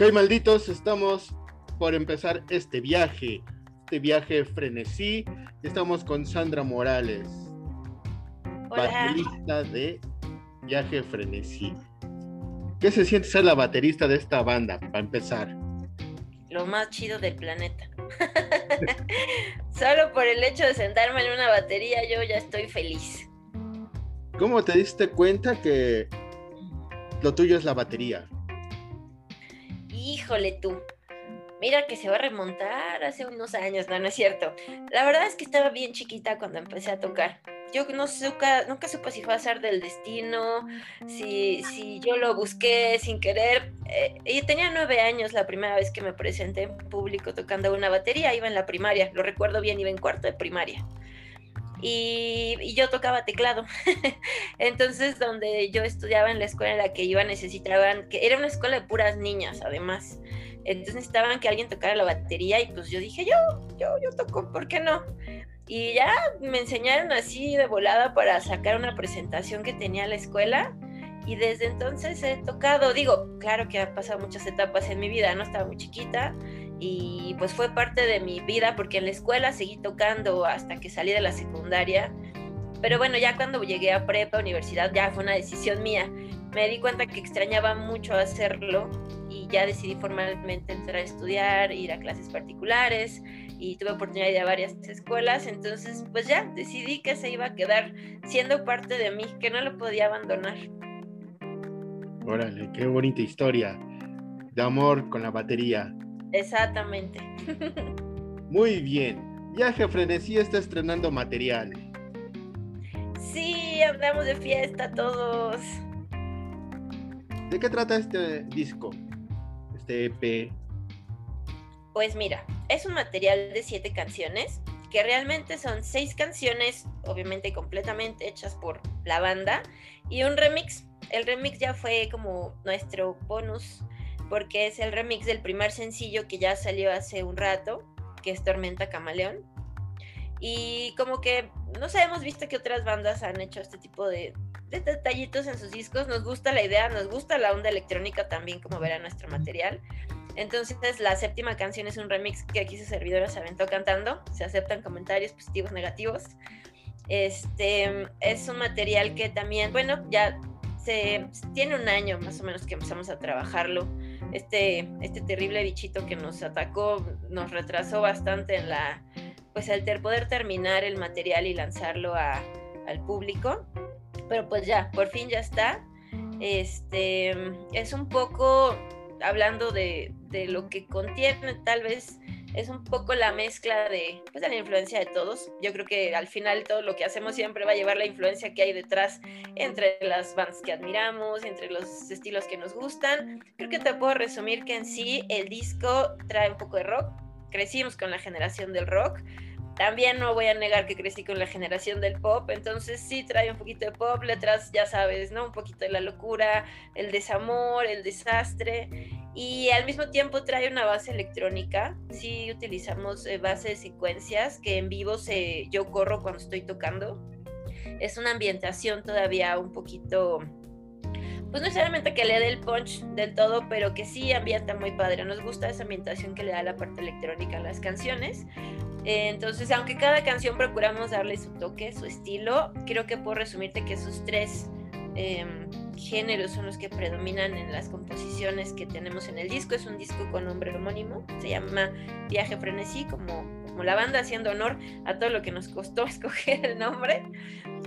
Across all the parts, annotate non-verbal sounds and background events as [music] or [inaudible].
Ok, malditos, estamos por empezar este viaje, este viaje frenesí. Estamos con Sandra Morales, baterista de Viaje Frenesí. ¿Qué se siente ser la baterista de esta banda, para empezar? Lo más chido del planeta. [laughs] Solo por el hecho de sentarme en una batería yo ya estoy feliz. ¿Cómo te diste cuenta que lo tuyo es la batería? Híjole tú. Mira que se va a remontar hace unos años, no, no es cierto. La verdad es que estaba bien chiquita cuando empecé a tocar. Yo no nunca, nunca supe si fue a ser del destino, si, si yo lo busqué sin querer. Eh, y tenía nueve años la primera vez que me presenté en público tocando una batería, iba en la primaria, lo recuerdo bien, iba en cuarto de primaria y, yo tocaba teclado. [laughs] Entonces, donde yo estudiaba en la escuela en la que iba, necesitaban, que era una escuela de puras niñas, además. Entonces necesitaban que alguien tocara la batería y pues yo dije, yo, yo, yo toco, ¿por qué no? Y ya me enseñaron así de volada para sacar una presentación que tenía la escuela y desde entonces he tocado, digo, claro que han pasado muchas etapas en mi vida, no estaba muy chiquita y pues fue parte de mi vida porque en la escuela seguí tocando hasta que salí de la secundaria. Pero bueno, ya cuando llegué a prepa, universidad, ya fue una decisión mía. Me di cuenta que extrañaba mucho hacerlo y ya decidí formalmente entrar a estudiar, ir a clases particulares y tuve oportunidad de ir a varias escuelas. Entonces, pues ya decidí que se iba a quedar siendo parte de mí, que no lo podía abandonar. Órale, qué bonita historia de amor con la batería. Exactamente. Muy bien. Viaje Frenesí está estrenando material. Sí, hablamos de fiesta todos. ¿De qué trata este disco? Este EP. Pues mira, es un material de siete canciones, que realmente son seis canciones, obviamente completamente hechas por la banda, y un remix. El remix ya fue como nuestro bonus porque es el remix del primer sencillo que ya salió hace un rato, que es Tormenta Camaleón. Y como que, no sé, hemos visto que otras bandas han hecho este tipo de, detallitos en sus discos. Nos gusta la idea, nos gusta la onda electrónica también, como verá nuestro material. Entonces, la séptima canción es un remix que aquí su servidora se aventó cantando. Se aceptan comentarios positivos, negativos. Este es un material que también, bueno, ya se tiene un año más o menos que empezamos a trabajarlo este, este terrible bichito que nos atacó nos retrasó bastante en la, pues el poder terminar el material y lanzarlo al público. Pero pues ya, por fin ya está. Este es un poco hablando de, de lo que contiene, tal vez es un poco la mezcla de, pues, la influencia de todos. Yo creo que al final todo lo que hacemos siempre va a llevar la influencia que hay detrás entre las bandas que admiramos, entre los estilos que nos gustan. Creo que te puedo resumir que en sí el disco trae un poco de rock. Crecimos con la generación del rock. También no voy a negar que crecí con la generación del pop, entonces sí trae un poquito de pop, letras, ya sabes, ¿no? Un poquito de la locura, el desamor, el desastre y al mismo tiempo trae una base electrónica. Sí utilizamos eh, base de secuencias que en vivo yo corro cuando estoy tocando. Es una ambientación todavía un poquito, pues no necesariamente que le dé el punch del todo, pero que sí ambienta muy padre. Nos gusta esa ambientación que le da la parte electrónica a las canciones. Entonces, aunque cada canción procuramos darle su toque, su estilo, creo que puedo resumirte que esos tres em, géneros son los que predominan en las composiciones que tenemos en el disco. Es un disco con nombre homónimo, se llama Viaje Frenesí, como, la banda haciendo honor a todo lo que nos costó [laughs] escoger el nombre.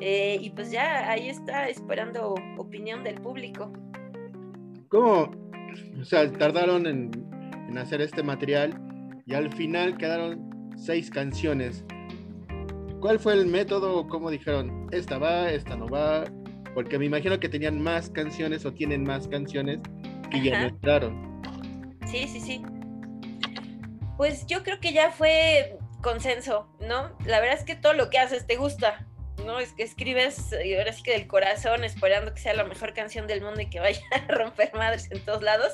Eh, y pues ya ahí está esperando opinión del público. ¿Cómo? O sea, tardaron en hacer este material y al final quedaron seis canciones. ¿Cuál fue el método? ¿Cómo dijeron? Esta va, esta no va, porque me imagino que tenían más canciones o tienen más canciones que ya no entraron. Sí, sí, sí. Pues yo creo que ya fue consenso, ¿no? La verdad es que todo lo que haces te gusta, ¿no? Es que escribes, y ahora sí que del corazón, esperando que sea la mejor canción del mundo y que vaya [laughs] a romper madres en todos lados.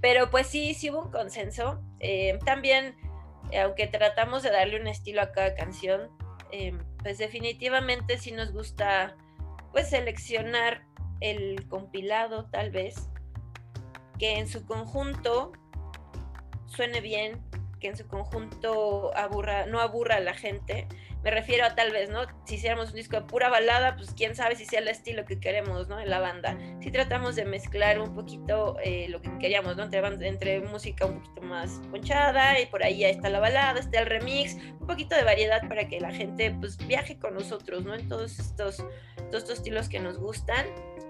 Pero pues sí, sí hubo un consenso. Eh, también, aunque tratamos de darle un estilo a cada canción, eh, pues definitivamente sí nos gusta pues seleccionar el compilado tal vez que en su conjunto suene bien, que en su conjunto aburra, no aburra a la gente. Me refiero a tal vez, ¿no? Si hiciéramos un disco de pura balada, pues quién sabe si sea el estilo que queremos, ¿no? En la banda. Si tratamos de mezclar un poquito eh, lo que queríamos, ¿no? Entre, entre música un poquito más ponchada y por ahí está la balada, está el remix, un poquito de variedad para que la gente pues viaje con nosotros, ¿no? En todos estos, todos estos estilos que nos gustan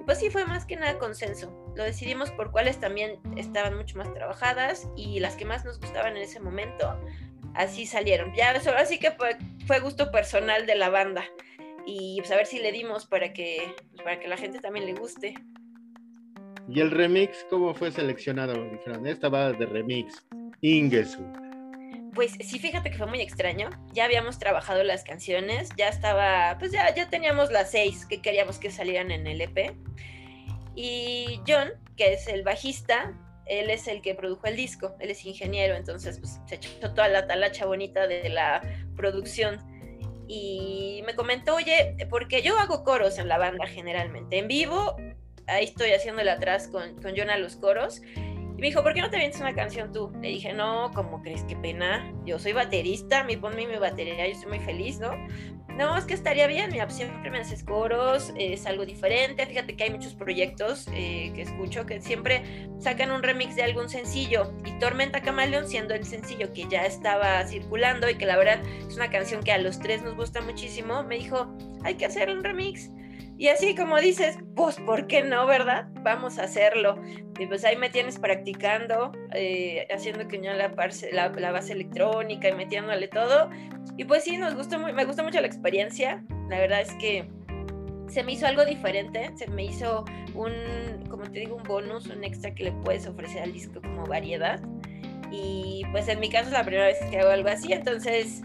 pues sí fue más que nada consenso. Lo decidimos por cuáles también estaban mucho más trabajadas y las que más nos gustaban en ese momento, así salieron. Ya eso así que fue, fue gusto personal de la banda y pues a ver si le dimos para que pues, para que la gente también le guste. ¿Y el remix cómo fue seleccionado? Dijeron, esta va de remix, Ingesu. Pues sí, fíjate que fue muy extraño. Ya habíamos trabajado las canciones, ya estaba, pues ya, ya teníamos las seis que queríamos que salieran en el EP. Y John, que es el bajista, él es el que produjo el disco, él es ingeniero, entonces pues, se echó toda la talacha bonita de la producción. Y me comentó, oye, porque yo hago coros en la banda generalmente, en vivo, ahí estoy haciéndole atrás con, con John a los coros, me dijo, ¿por qué no te vienes una canción tú? Le dije, no, ¿cómo crees? Qué pena. Yo soy baterista, me ponme mi batería, yo estoy muy feliz, ¿no? No, es que estaría bien, mira, pues, siempre me haces coros, es algo diferente. Fíjate que hay muchos proyectos eh, que escucho que siempre sacan un remix de algún sencillo. Y Tormenta Camaleón, siendo el sencillo que ya estaba circulando y que la verdad es una canción que a los tres nos gusta muchísimo, me dijo, hay que hacer un remix. Y así como dices, pues, ¿por qué no, verdad? Vamos a hacerlo. Y pues ahí me tienes practicando, eh, haciendo que yo la, la, base electrónica y metiéndole todo. Y pues sí, nos gustó, me gustó mucho la experiencia. La verdad es que se me hizo algo diferente, se me hizo un, como te digo, un bonus, un extra que le puedes ofrecer al disco como variedad. Y pues en mi caso es la primera vez que hago algo así, entonces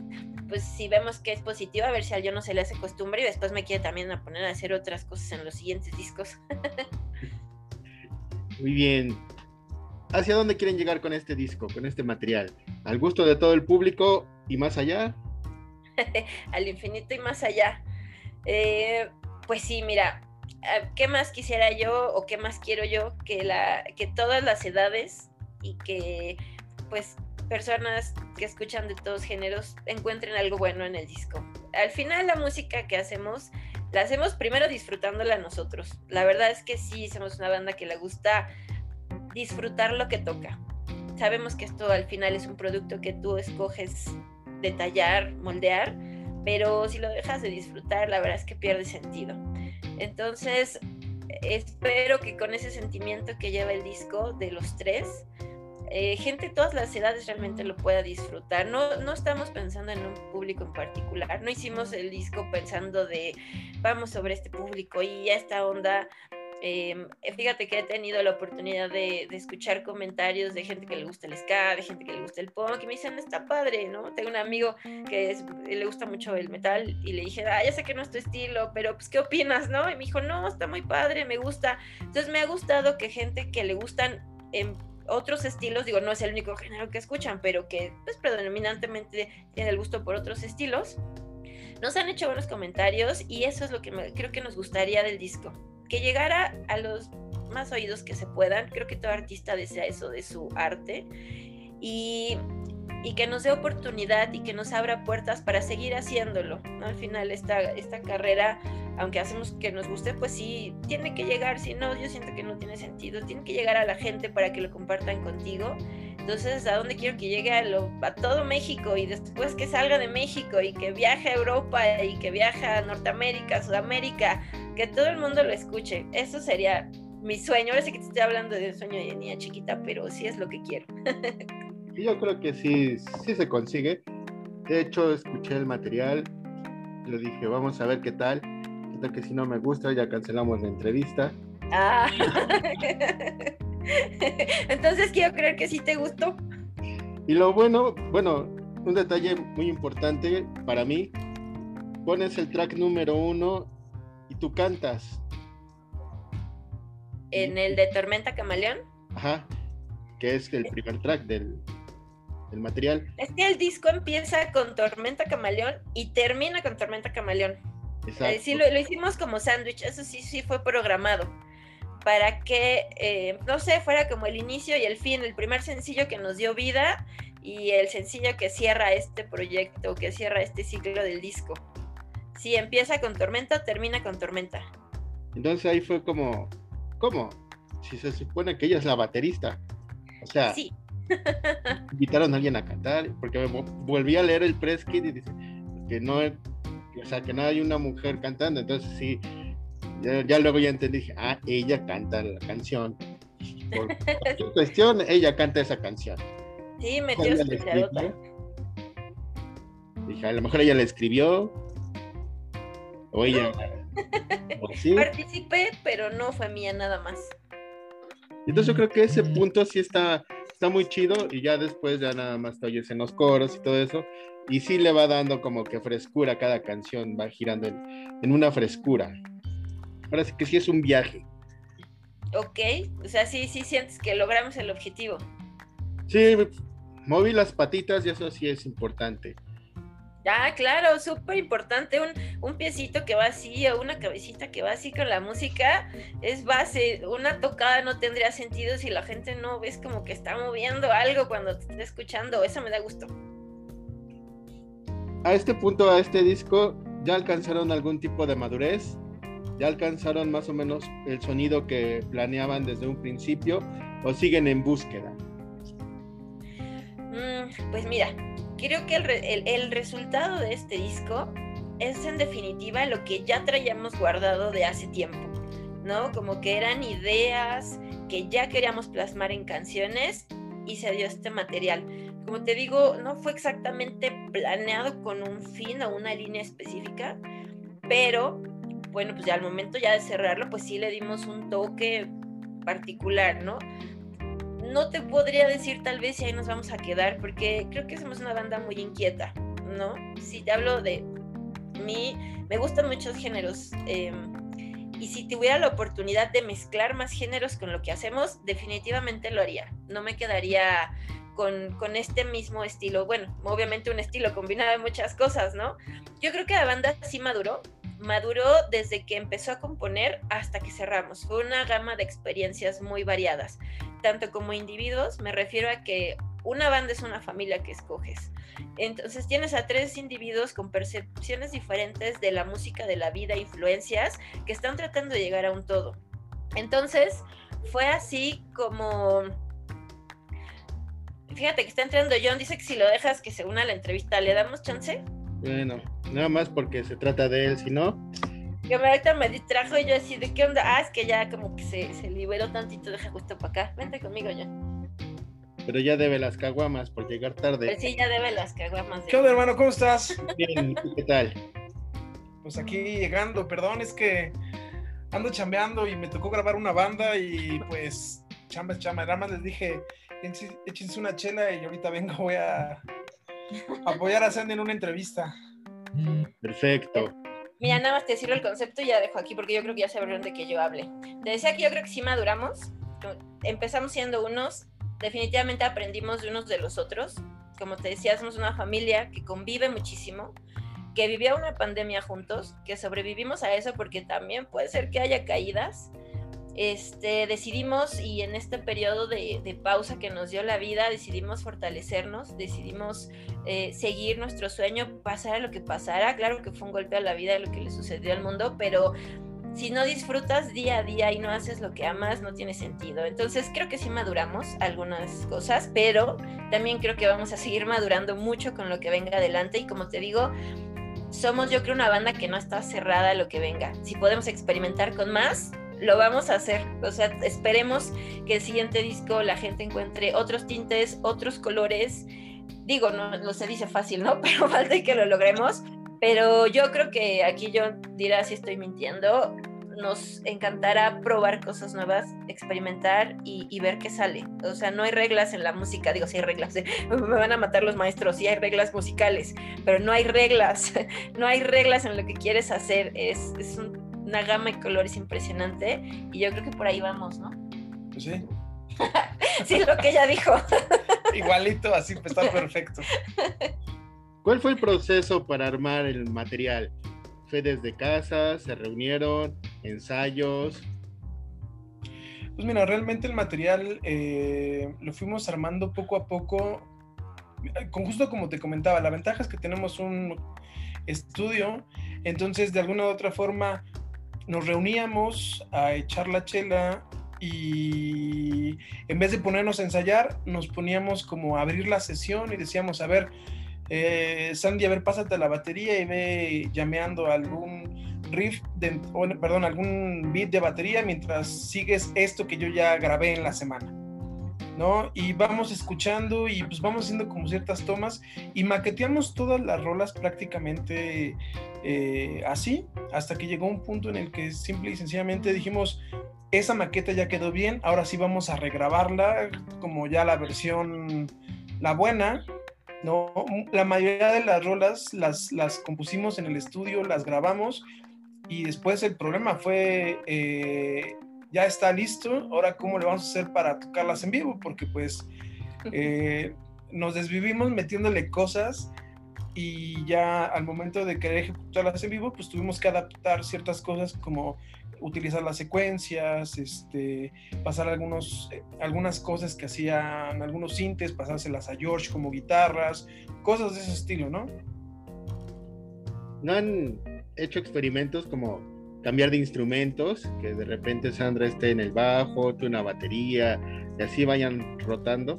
pues si vemos que es positivo, a ver si al yo no se le hace costumbre y después me quiere también a poner a hacer otras cosas en los siguientes discos. [laughs] Muy bien. ¿Hacia dónde quieren llegar con este disco, con este material? ¿Al gusto de todo el público y más allá? [laughs] al infinito y más allá. Eh, pues sí, mira, ¿qué más quisiera yo o qué más quiero yo que, la, que todas las edades y que pues personas que escuchan de todos géneros encuentren algo bueno en el disco. Al final la música que hacemos, la hacemos primero disfrutándola nosotros. La verdad es que sí, somos una banda que le gusta disfrutar lo que toca. Sabemos que esto al final es un producto que tú escoges detallar, moldear, pero si lo dejas de disfrutar, la verdad es que pierde sentido. Entonces, espero que con ese sentimiento que lleva el disco de los tres, eh, gente de todas las edades realmente lo pueda disfrutar. No, no estamos pensando en un público en particular, no hicimos el disco pensando de vamos sobre este público y esta onda. Em, fíjate que he tenido la oportunidad de, escuchar comentarios de gente que le gusta el ska, de gente que le gusta el punk, y me dicen, está padre, ¿no? Tengo un amigo que le gusta mucho el metal y le dije, ah, ya sé que no es tu estilo, pero pues, ¿qué opinas, no? Y me dijo, no, está muy padre, me gusta. Entonces me ha gustado que gente que le gustan en otros estilos, digo, no es el único género que escuchan, pero que pues predominantemente tiene el gusto por otros estilos, nos han hecho buenos comentarios y eso es lo que creo que nos gustaría del disco, que llegara a los más oídos que se puedan, creo que todo artista desea eso de su arte y, y que nos dé oportunidad y que nos abra puertas para seguir haciéndolo. Al final esta, esta carrera aunque hacemos que nos guste, pues sí, tiene que llegar, si no, yo siento que no tiene sentido, tiene que llegar a la gente para que lo compartan contigo. Entonces, ¿a dónde quiero que llegue? A, lo, a todo México y después que salga de México y que viaje a Europa y que viaje a Norteamérica, Sudamérica, que todo el mundo lo escuche. Eso sería mi sueño. Ahora sí que te estoy hablando de un sueño de niña chiquita, pero sí es lo que quiero. [laughs] yo creo que sí, sí se consigue. De hecho, escuché el material, le dije, vamos a ver qué tal que si no me gusta ya cancelamos la entrevista. Ah. [laughs] Entonces quiero creer que sí te gustó. Y lo bueno, bueno, un detalle muy importante para mí, pones el track número uno y tú cantas. ¿En el de Tormenta Camaleón? Ajá, que es el primer track del, del material. Es que el disco empieza con Tormenta Camaleón y termina con Tormenta Camaleón. Eh, sí, lo, hicimos como sándwich, eso sí, sí fue programado. para que, eh, no sé, fuera como el inicio y el fin, el primer sencillo que nos dio vida y el sencillo que cierra este proyecto, que cierra este ciclo del disco. Si empieza con tormenta, termina con tormenta. Entonces ahí fue como, ¿cómo? Si se supone que ella es la baterista. O sea, Sí, invitaron a alguien a cantar, porque me volví a leer el press kit y dice que no, o sea, que no hay una mujer cantando, entonces sí, ya, ya luego ya entendí, dije, ah, ella canta la canción. Por [laughs] cualquier cuestión, ella canta esa canción. sí, metió Ella su. Dije, a lo mejor ella la escribió, o ella, [laughs] o sí. Participé, pero no fue mía nada más. Entonces yo creo que ese punto sí está, está muy chido y ya después ya nada más te oyes en los coros y todo eso. Y sí le va dando como que frescura a cada canción, va girando en, en una frescura. Ahora sí que sí es un viaje. Ok, o sea, sí, sí sientes que logramos el objetivo. Sí, moví las patitas y eso sí es importante. Ah, claro, súper importante. Un, un piecito que va así o una cabecita que va así con la música es base. Una tocada no tendría sentido si la gente no ves como que está moviendo algo cuando te está escuchando. Eso me da gusto. A este punto, a este disco, ya alcanzaron algún tipo de madurez, ya alcanzaron más o menos el sonido que planeaban desde un principio o siguen en búsqueda. Mm, pues mira, creo que el, el- el resultado de este disco es en definitiva lo que ya traíamos guardado de hace tiempo, ¿no? Como que eran ideas que ya queríamos plasmar en canciones y se dio este material. Como te digo, no fue exactamente planeado con un fin o una línea específica, pero bueno, pues ya al momento ya de cerrarlo, pues sí le dimos un toque particular, ¿no? no te podría decir tal vez si ahí nos vamos a quedar, porque creo que somos una banda muy inquieta, ¿no? Si te hablo de mí, me gustan muchos géneros. eh, y si tuviera la oportunidad de mezclar más géneros con lo que hacemos, definitivamente lo haría. No me quedaría con, este mismo estilo. Bueno, obviamente un estilo combinado de muchas cosas, ¿no? Yo creo que la banda sí maduró. Maduró desde que empezó a componer hasta que cerramos. Fue una gama de experiencias muy variadas tanto como individuos, me refiero a que una banda es una familia que escoges. Entonces tienes a tres individuos con percepciones diferentes de la música, de la vida, influencias, que están tratando de llegar a un todo. Entonces fue así como... Fíjate que está entrando John, dice que si lo dejas que se una a la entrevista, ¿le damos chance? Bueno, nada más porque se trata de él, si no, Que me ahorita me distrajo y yo así, ¿de qué onda? Ah, es que ya como que se, se liberó tantito, deja justo para acá. Vente conmigo, John. pero ya debe las caguamas por llegar tarde. Pero sí, ya debe las caguamas. ¿Qué onda, hermano? ¿Cómo estás? Bien, ¿y tú ¿qué tal? Pues aquí llegando, perdón, es que ando chambeando y me tocó grabar una banda y pues chamba chamba. Nada más les dije, "Échense- una chela y ahorita vengo, voy a apoyar a Sandy en una entrevista. Perfecto. Mira, nada más te sirvo el concepto y ya dejo aquí porque yo creo que ya sabrán de que yo hable. Te decía que yo creo que sí maduramos. Empezamos siendo unos, definitivamente aprendimos de unos de los otros. Como te decía, somos una familia que convive muchísimo, que vivió una pandemia juntos, que sobrevivimos a eso porque también puede ser que haya caídas. Este, decidimos y en este periodo de, pausa que nos dio la vida, decidimos fortalecernos, decidimos eh, seguir nuestro sueño, pasara lo que pasara. Claro que fue un golpe a la vida lo que le sucedió al mundo, pero si no disfrutas día a día y no haces lo que amas, no tiene sentido. Entonces creo que sí maduramos algunas cosas, pero también creo que vamos a seguir madurando mucho con lo que venga adelante y como te digo, somos yo creo una banda que no está cerrada a lo que venga. Si podemos experimentar con más, lo vamos a hacer. O sea, esperemos que el siguiente disco la gente encuentre otros tintes, otros colores. Digo, no, no se dice fácil, ¿no? [laughs] Pero falta que lo logremos. Pero yo creo que aquí yo dirá si estoy mintiendo. Nos encantará probar cosas nuevas, experimentar y, ver qué sale. O sea, no hay reglas en la música. Digo, sí hay reglas. [laughs] Me van a matar los maestros. Sí hay reglas musicales, pero no hay reglas. [laughs] No hay reglas en lo que quieres hacer. Es, es un- una gama de colores impresionante y yo creo que por ahí vamos, ¿no? Pues sí, [laughs] Sí, lo que ella dijo. [laughs] igualito, así pues está perfecto. ¿Cuál fue el proceso para armar el material? ¿Fue desde casa? ¿Se reunieron? ¿Ensayos? Pues mira, realmente el material eh, lo fuimos armando poco a poco, con justo como te comentaba, la ventaja es que tenemos un estudio, entonces de alguna u otra forma nos reuníamos a echar la chela y en vez de ponernos a ensayar, nos poníamos como a abrir la sesión y decíamos, a ver, eh, Sandy, a ver, pásate la batería y ve llameando algún riff, de, perdón, algún beat de batería mientras sigues esto que yo ya grabé en la semana. ¿No? Y vamos escuchando y pues vamos haciendo como ciertas tomas y maqueteamos todas las rolas prácticamente eh, así, hasta que llegó un punto en el que simple y sencillamente dijimos, esa maqueta ya quedó bien, ahora sí vamos a regrabarla como ya la versión, la buena, ¿no? La mayoría de las rolas las, las compusimos en el estudio, las grabamos y después el problema fue, eh, ya está listo, ahora cómo le vamos a hacer para tocarlas en vivo, porque pues eh, nos desvivimos metiéndole cosas y ya al momento de querer ejecutarlas en vivo, pues tuvimos que adaptar ciertas cosas como utilizar las secuencias, este, pasar algunos, eh, algunas cosas que hacían algunos sintes, pasárselas a George como guitarras, cosas de ese estilo, ¿no? ¿No han hecho experimentos como cambiar de instrumentos, que de repente Sandra esté en el bajo, tú en la batería, y así vayan rotando?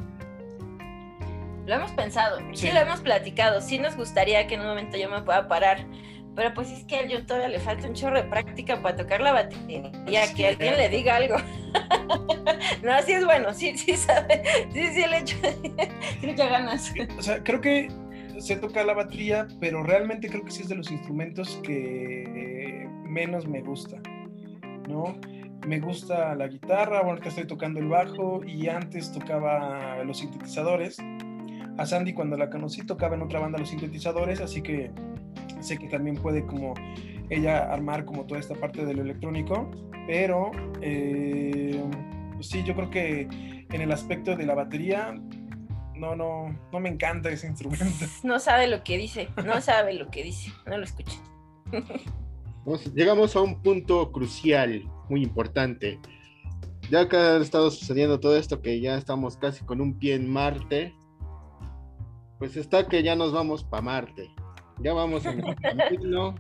Lo hemos pensado, sí. lo hemos platicado, sí nos gustaría que en un momento yo me pueda parar pero pues es que a yo todavía le falta un chorro de práctica para tocar la batería, ya que alguien le diga algo. [laughs] no, así es bueno, sí, sí sabe, sí, sí le echo, tiene [laughs] ganas. O sea, creo que sé tocar la batería, pero realmente creo que sí es de los instrumentos que menos me gusta, ¿no? Me gusta la guitarra, que estoy tocando el bajo y antes tocaba los sintetizadores. A Sandy cuando la conocí tocaba en otra banda los sintetizadores, así que sé que también puede como ella armar como toda esta parte de lo electrónico, pero eh, pues sí, yo creo que en el aspecto de la batería, no, no, no me encanta ese [laughs] instrumento. No sabe lo que dice, no sabe lo que dice, no lo escucha. [laughs] llegamos a un punto crucial, muy importante. Ya que ha estado sucediendo todo esto, que ya estamos casi con un pie en Marte, pues está que ya nos vamos para Marte. Ya vamos en el camino.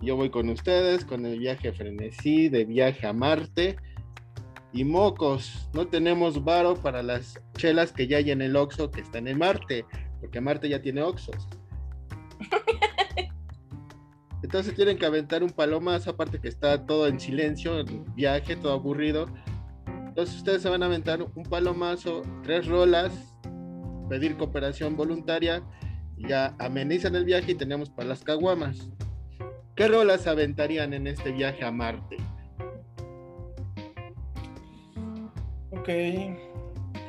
Yo voy con ustedes con el viaje frenesí de viaje a Marte. Y mocos, no tenemos varo para las chelas que ya hay en el Oxo que están en Marte, porque Marte ya tiene Oxos. Entonces tienen que aventar un palomazo, aparte que está todo en silencio, en viaje, todo aburrido. Entonces ustedes se van a aventar un palomazo, tres rolas, pedir cooperación voluntaria ya amenizan el viaje y tenemos para las caguamas. ¿Qué rolas aventarían en este viaje a Marte? Ok.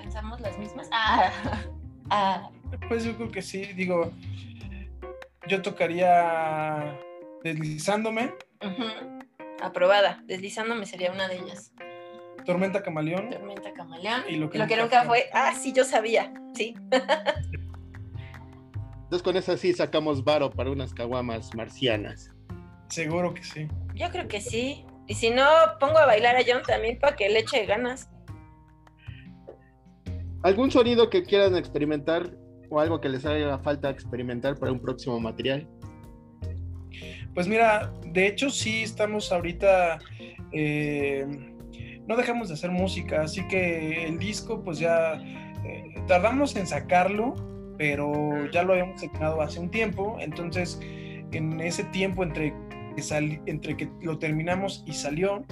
¿Pensamos las mismas? Ah, [laughs] ah. Pues yo creo que sí, digo, yo tocaría Deslizándome. Aprobada, Deslizándome sería una de ellas. Tormenta Camaleón. Tormenta Camaleón. Y lo que, nunca, fue. Ah, sí, yo sabía, sí. Entonces con eso sí sacamos varo para unas caguamas marcianas. Seguro que sí. Yo creo que sí. Y si no, pongo a bailar a John también para que le eche ganas. ¿Algún sonido que quieran experimentar o algo que les haga falta experimentar para un próximo material? Pues mira, de hecho sí estamos ahorita, eh, no dejamos de hacer música, así que el disco pues ya eh, tardamos en sacarlo, pero ya lo habíamos terminado hace un tiempo, entonces en ese tiempo entre que, entre que lo terminamos y salió,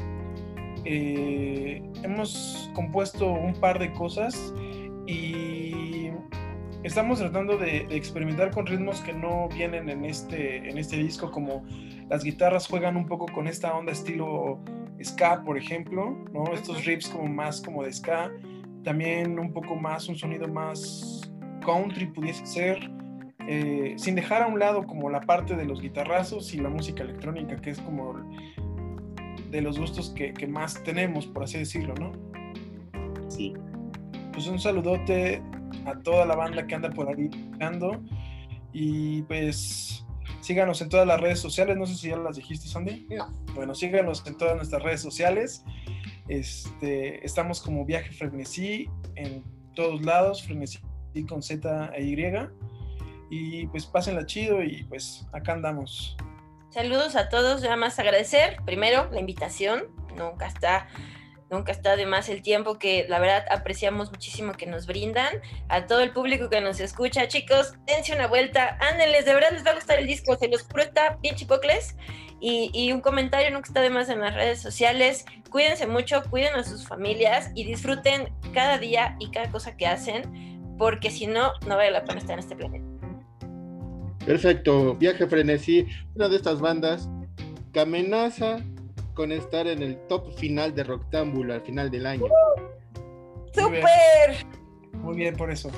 eh, hemos compuesto un par de cosas y estamos tratando de, experimentar con ritmos que no vienen en este, en este disco, como las guitarras juegan un poco con esta onda estilo ska, por ejemplo, ¿no? Estos riffs como más como de ska, también un poco más, un sonido más country pudiese ser, eh, sin dejar a un lado como la parte de los guitarrazos y la música electrónica, que es como de los gustos que, más tenemos, por así decirlo, ¿no? Sí. Pues un saludote a toda la banda que anda por ahí y pues síganos en todas las redes sociales, no sé si ya las dijiste, Sandy. No. Bueno, síganos en todas nuestras redes sociales Este, estamos como Viaje Frenesí en todos lados, Frenesí con Z e Y. Y pues pásenla chido y pues acá andamos. Saludos a todos, nada más agradecer primero la invitación, nunca está nunca está de más el tiempo que la verdad apreciamos muchísimo que nos brindan. A todo el público que nos escucha, chicos, dense una vuelta, ándenles, de verdad les va a gustar el disco, se los juro, está bien chipocles. Y, y, un comentario nunca está de más en las redes sociales. Cuídense mucho, cuiden a sus familias y disfruten cada día y cada cosa que hacen, porque si no, no vale la pena estar en este planeta. Perfecto, Viaje Frenesí, una de estas bandas que amenaza con estar en el top final de Roctámbulo al final del año. ¡Súper! Muy bien por eso.